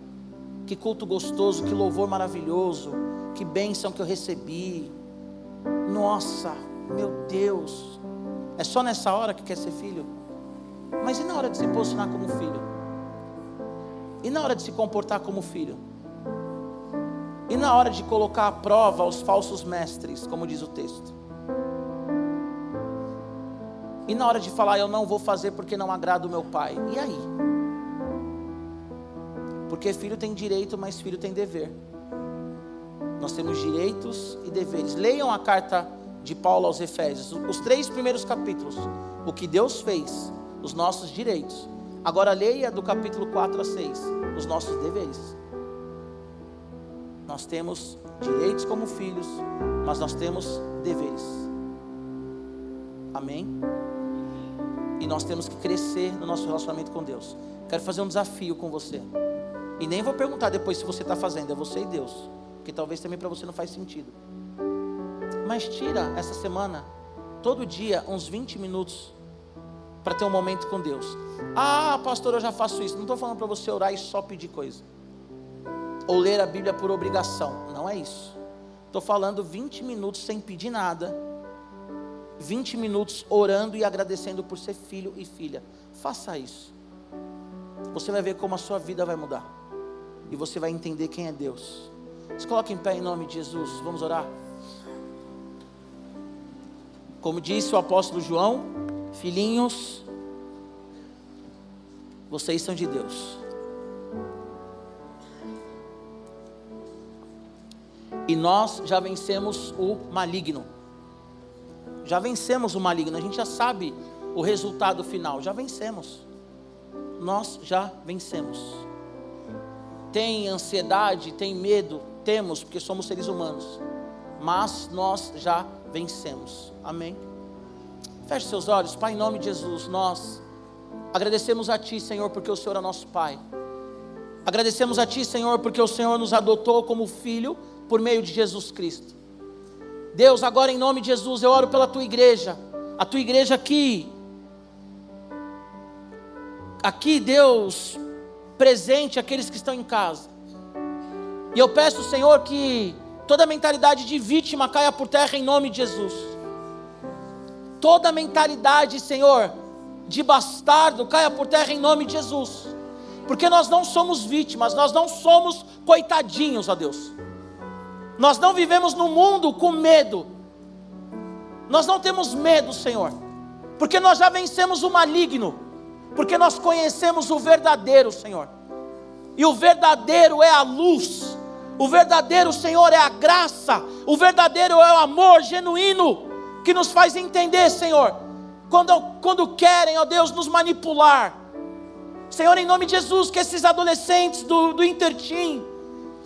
[SPEAKER 1] Que culto gostoso, que louvor maravilhoso, que bênção que eu recebi. Nossa, meu Deus. É só nessa hora que quer ser filho? Mas e na hora de se posicionar como filho? E na hora de se comportar como filho? E na hora de colocar à prova os falsos mestres, como diz o texto? E na hora de falar, eu não vou fazer porque não agrada o meu pai? E aí? Porque filho tem direito, mas filho tem dever. Nós temos direitos e deveres. Leiam a carta de Paulo aos Efésios, os três primeiros capítulos. O que Deus fez os nossos direitos. Agora leia do capítulo 4 a 6, os nossos deveres. Nós temos direitos como filhos, mas nós temos deveres. Amém? E nós temos que crescer no nosso relacionamento com Deus. Quero fazer um desafio com você. E nem vou perguntar depois se você está fazendo, é você e Deus. Porque talvez também para você não faz sentido. Mas tira essa semana, todo dia, uns 20 minutos para ter um momento com Deus. Ah, pastor, eu já faço isso. Não estou falando para você orar e só pedir coisa. Ou ler a Bíblia por obrigação. Não é isso. Estou falando 20 minutos sem pedir nada. 20 minutos orando e agradecendo por ser filho e filha. Faça isso. Você vai ver como a sua vida vai mudar. E você vai entender quem é Deus. Se coloque em pé em nome de Jesus. Vamos orar. Como disse o apóstolo João, Filhinhos, vocês são de Deus. E nós já vencemos o maligno. Já vencemos o maligno, a gente já sabe o resultado final, já vencemos. Nós já vencemos. Tem ansiedade, tem medo, temos, porque somos seres humanos. Mas nós já vencemos. Amém. Feche seus olhos, Pai, em nome de Jesus, nós agradecemos a Ti, Senhor, porque o Senhor é nosso Pai. Agradecemos a Ti, Senhor, porque o Senhor nos adotou como filho por meio de Jesus Cristo. Deus, agora em nome de Jesus, eu oro pela Tua igreja, a Tua igreja aqui. Aqui, Deus, presente aqueles que estão em casa. E eu peço, Senhor, que toda mentalidade de vítima caia por terra em nome de Jesus toda mentalidade, Senhor, de bastardo caia por terra em nome de Jesus. Porque nós não somos vítimas, nós não somos coitadinhos, ó Deus. Nós não vivemos no mundo com medo. Nós não temos medo, Senhor. Porque nós já vencemos o maligno. Porque nós conhecemos o verdadeiro, Senhor. E o verdadeiro é a luz. O verdadeiro, Senhor, é a graça. O verdadeiro é o amor genuíno que nos faz entender, Senhor, quando, quando querem, ó Deus, nos manipular. Senhor, em nome de Jesus, que esses adolescentes do, do Intertim,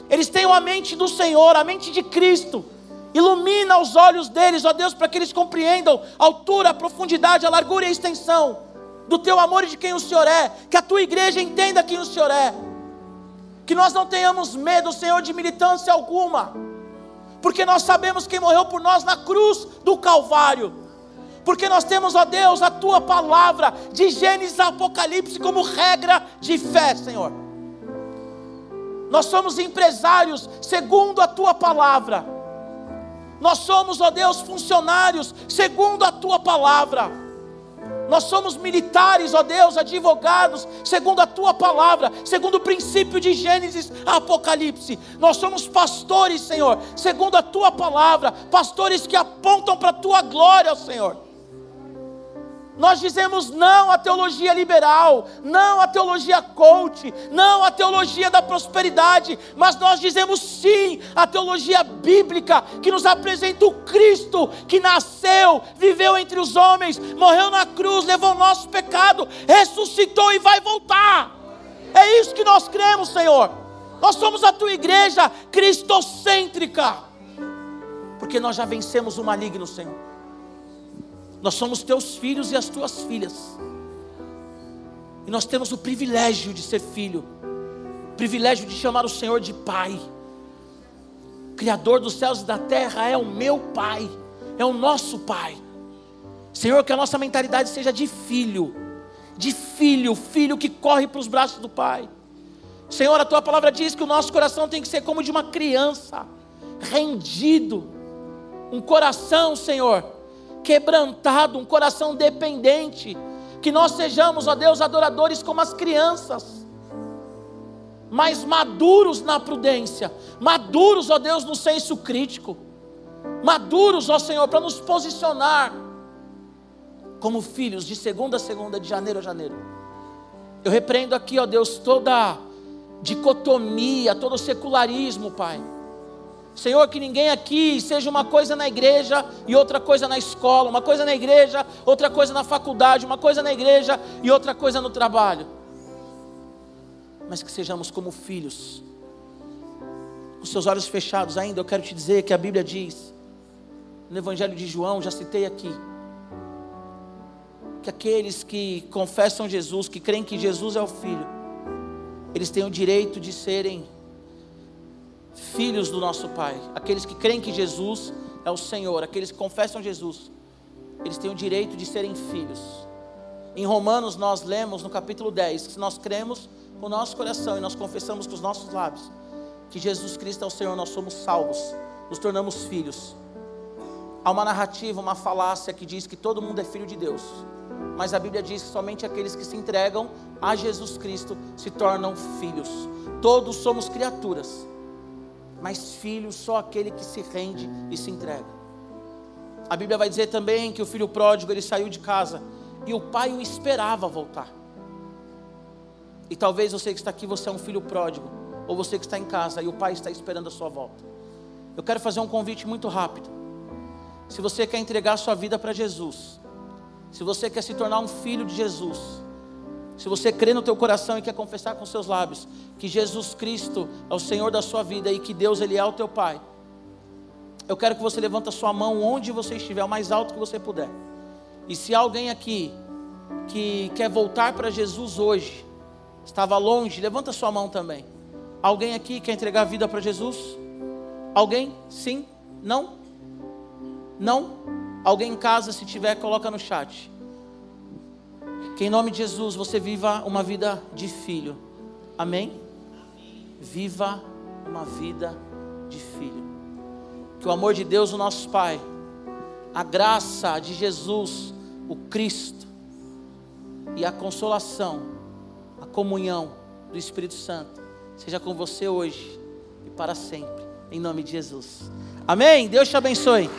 [SPEAKER 1] eles tenham a mente do Senhor, a mente de Cristo. Ilumina os olhos deles, ó Deus, para que eles compreendam a altura, a profundidade, a largura e a extensão do teu amor e de quem o Senhor é. Que a tua igreja entenda quem o Senhor é. Que nós não tenhamos medo, Senhor, de militância alguma porque nós sabemos quem morreu por nós na cruz do Calvário, porque nós temos, ó Deus, a tua palavra, de Gênesis a Apocalipse, como regra de fé, Senhor. Nós somos empresários segundo a tua palavra. Nós somos, ó Deus, funcionários segundo a tua palavra. Nós somos militares, ó Deus, advogados, segundo a tua palavra, segundo o princípio de Gênesis a Apocalipse. Nós somos pastores, Senhor, segundo a tua palavra, pastores que apontam para a tua glória, Senhor. Nós dizemos não à teologia liberal, não à teologia coach, não à teologia da prosperidade, mas nós dizemos sim à teologia bíblica que nos apresenta o Cristo que nasceu, viveu entre os homens, morreu na cruz, levou o nosso pecado, ressuscitou e vai voltar. É isso que nós cremos, Senhor. Nós somos a tua igreja cristocêntrica, porque nós já vencemos o maligno, Senhor. Nós somos teus filhos e as tuas filhas. E nós temos o privilégio de ser filho, o privilégio de chamar o Senhor de Pai. Criador dos céus e da terra é o meu Pai, é o nosso Pai. Senhor, que a nossa mentalidade seja de filho, de filho, filho que corre para os braços do Pai. Senhor, a tua palavra diz que o nosso coração tem que ser como de uma criança, rendido, um coração, Senhor, quebrantado, um coração dependente. Que nós sejamos, ó Deus, adoradores como as crianças, mas maduros na prudência, maduros, ó Deus, no senso crítico, maduros, ó Senhor, para nos posicionar como filhos de segunda a segunda, de janeiro a janeiro. Eu repreendo aqui, ó Deus, toda dicotomia, todo secularismo, Pai Senhor, que ninguém aqui seja uma coisa na igreja e outra coisa na escola, uma coisa na igreja, outra coisa na faculdade, uma coisa na igreja e outra coisa no trabalho. Mas que sejamos como filhos. Com seus olhos fechados ainda, eu quero te dizer que a Bíblia diz, no Evangelho de João, já citei aqui, que aqueles que confessam Jesus, que creem que Jesus é o Filho, eles têm o direito de serem filhos do nosso Pai, aqueles que creem que Jesus é o Senhor, aqueles que confessam Jesus, eles têm o direito de serem filhos. Em Romanos nós lemos no capítulo 10 que se nós cremos com o nosso coração e nós confessamos com os nossos lábios que Jesus Cristo é o Senhor, nós somos salvos, nos tornamos filhos. Há uma narrativa, uma falácia que diz que todo mundo é filho de Deus, mas a Bíblia diz que somente aqueles que se entregam a Jesus Cristo se tornam filhos. Todos somos criaturas mas filho só aquele que se rende e se entrega. A Bíblia vai dizer também que o filho pródigo ele saiu de casa e o pai o esperava voltar. E talvez você que está aqui, você é um filho pródigo, ou você que está em casa e o pai está esperando a sua volta. Eu quero fazer um convite muito rápido. Se você quer entregar a sua vida para Jesus, se você quer se tornar um filho de Jesus, se você crê no teu coração e quer confessar com seus lábios que Jesus Cristo é o Senhor da sua vida e que Deus ele é o teu Pai, eu quero que você levante a sua mão onde você estiver, o mais alto que você puder. E se alguém aqui que quer voltar para Jesus hoje, estava longe, levanta a sua mão também. Alguém aqui quer entregar a vida para Jesus? Alguém? Sim? Não? Não? Alguém em casa, se tiver, coloca no chat. Que em nome de Jesus você viva uma vida de filho. Amém? Viva uma vida de filho. Que o amor de Deus, o nosso Pai, a graça de Jesus, o Cristo, e a consolação, a comunhão do Espírito Santo, seja com você hoje e para sempre, em nome de Jesus. Amém? Deus te abençoe.